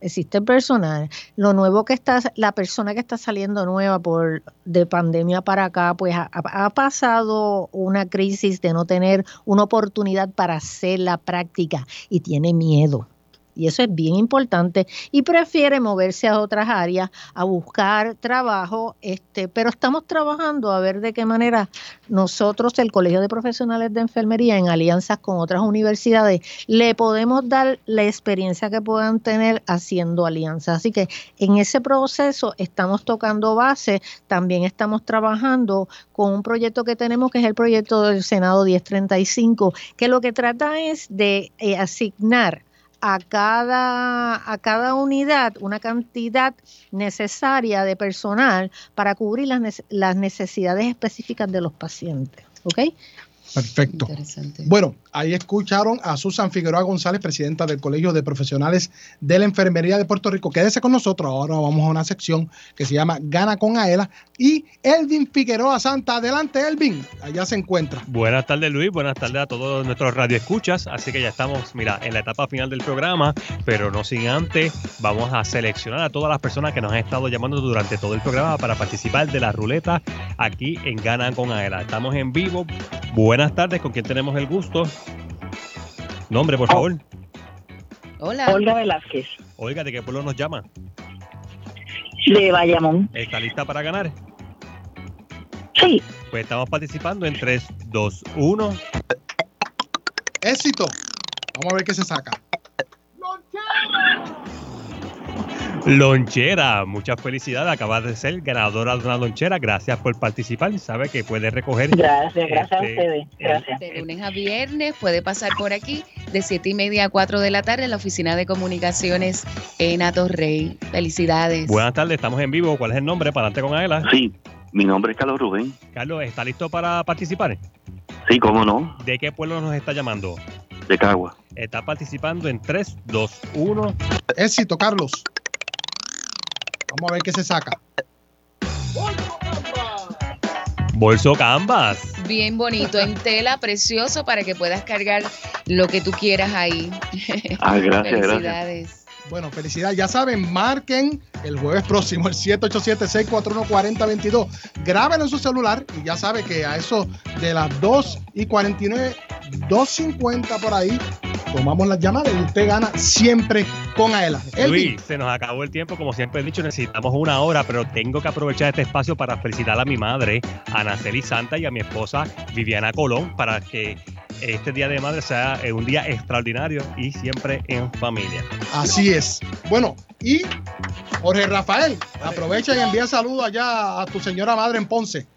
existe el personal, lo nuevo que está, la persona que está saliendo nueva por de pandemia para acá, pues ha, ha pasado una crisis de no tener una oportunidad para hacer la práctica y tiene miedo. Y eso es bien importante. Y prefiere moverse a otras áreas, a buscar trabajo, este, pero estamos trabajando a ver de qué manera nosotros, el Colegio de Profesionales de Enfermería, en alianzas con otras universidades, le podemos dar la experiencia que puedan tener haciendo alianzas. Así que en ese proceso estamos tocando base, también estamos trabajando con un proyecto que tenemos, que es el proyecto del Senado 1035, que lo que trata es de eh, asignar a cada, a cada unidad una cantidad necesaria de personal para cubrir las, las necesidades específicas de los pacientes. ¿Ok? Perfecto. Bueno, ahí escucharon a Susan Figueroa González, presidenta del Colegio de Profesionales de la Enfermería de Puerto Rico. Quédese con nosotros. Ahora vamos a una sección que se llama Gana con Aela. Y Elvin Figueroa Santa. Adelante, Elvin. Allá se encuentra. Buenas tardes Luis, buenas tardes a todos nuestros radioescuchas. Así que ya estamos, mira, en la etapa final del programa, pero no sin antes, vamos a seleccionar a todas las personas que nos han estado llamando durante todo el programa para participar de la ruleta aquí en Gana con Aela. Estamos en vivo. Buenas tardes, ¿con quién tenemos el gusto? Nombre, por favor. Hola. Olga Velázquez, Oiga, ¿de qué pueblo nos llama? de Bayamón. ¿Está lista para ganar? Sí. Pues estamos participando en 3, 2, 1. Éxito. Vamos a ver qué se saca. Lonchera, muchas felicidades. Acabas de ser ganadora de una lonchera. Gracias por participar. Sabe que puede recoger. Gracias, gracias a este, ustedes. Gracias. De lunes a viernes puede pasar por aquí de 7 y media a 4 de la tarde en la oficina de comunicaciones en Atorrey. Felicidades. Buenas tardes, estamos en vivo. ¿Cuál es el nombre? Para adelante con Aela. Sí, mi nombre es Carlos Rubén. Carlos, ¿está listo para participar? Sí, cómo no, ¿De qué pueblo nos está llamando? de Cagua. Está participando en 3, 2, 1. Éxito, Carlos. Vamos a ver qué se saca. Bolso Canvas. Bien bonito, en tela, precioso para que puedas cargar lo que tú quieras ahí. Ah, gracias, Felicidades. Bueno, felicidades. Ya saben, marquen el jueves próximo, el 787-641-4022. Grábenlo en su celular y ya sabe que a eso de las 2 y 49, 2.50 por ahí, tomamos las llamadas y usted gana siempre con Aela. Luis, se nos acabó el tiempo. Como siempre he dicho, necesitamos una hora, pero tengo que aprovechar este espacio para felicitar a mi madre, Anaceli Santa, y a mi esposa, Viviana Colón, para que este Día de Madre sea eh, un día extraordinario y siempre en familia. así es. Bueno, y Jorge Rafael, aprovecha y envía saludos allá a tu señora madre en Ponce.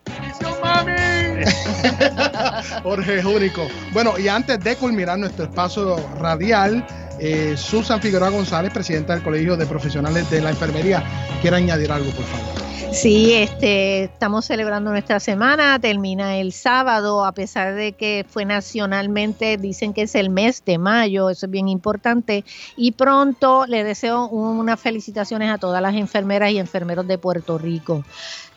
Jorge es único. Bueno, y antes de culminar nuestro espacio radial, eh, Susan Figueroa González, presidenta del Colegio de Profesionales de la Enfermería, quiere añadir algo, por favor. Sí, este, estamos celebrando nuestra semana, termina el sábado, a pesar de que fue nacionalmente, dicen que es el mes de mayo, eso es bien importante. Y pronto le deseo unas felicitaciones a todas las enfermeras y enfermeros de Puerto Rico.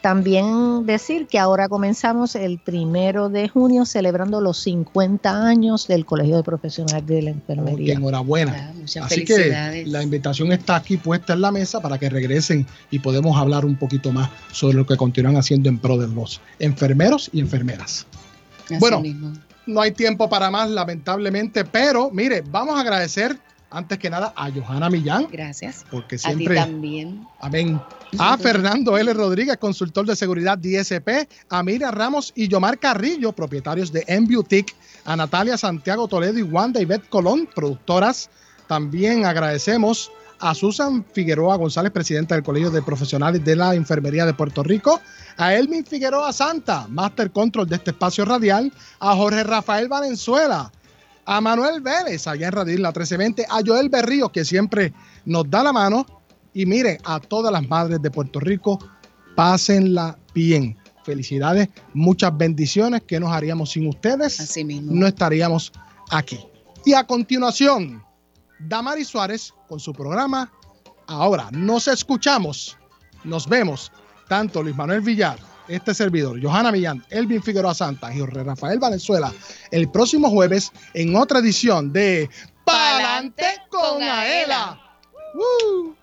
También decir que ahora comenzamos el primero de junio celebrando los 50 años del Colegio de Profesionales de la Enfermería. enhorabuena. Muchas Así felicidades. que la invitación está aquí puesta en la mesa para que regresen y podemos hablar un poquito más sobre lo que continúan haciendo en pro de los enfermeros y enfermeras. Así bueno, mismo. no hay tiempo para más, lamentablemente, pero mire, vamos a agradecer antes que nada a Johanna Millán. Gracias. Porque A ti siempre. también. Amén. A Fernando L. Rodríguez, consultor de seguridad DSP, a Miriam Ramos y Yomar Carrillo, propietarios de M Boutique, a Natalia Santiago Toledo y Wanda Ivette Colón, productoras. También agradecemos a Susan Figueroa González, presidenta del Colegio de Profesionales de la Enfermería de Puerto Rico, a Elmin Figueroa Santa, Master Control de este espacio radial, a Jorge Rafael Valenzuela, a Manuel Vélez, allá en Radio Isla 1320, a Joel Berrío, que siempre nos da la mano, y miren, a todas las madres de Puerto Rico, pásenla bien. Felicidades, muchas bendiciones. que nos haríamos sin ustedes? Así mismo. No estaríamos aquí. Y a continuación, Damari Suárez con su programa. Ahora nos escuchamos, nos vemos, tanto Luis Manuel Villar, este servidor, Johanna Millán, Elvin Figueroa Santa y Jorge Rafael Valenzuela, el próximo jueves en otra edición de Palante con Aela. ¡Woo!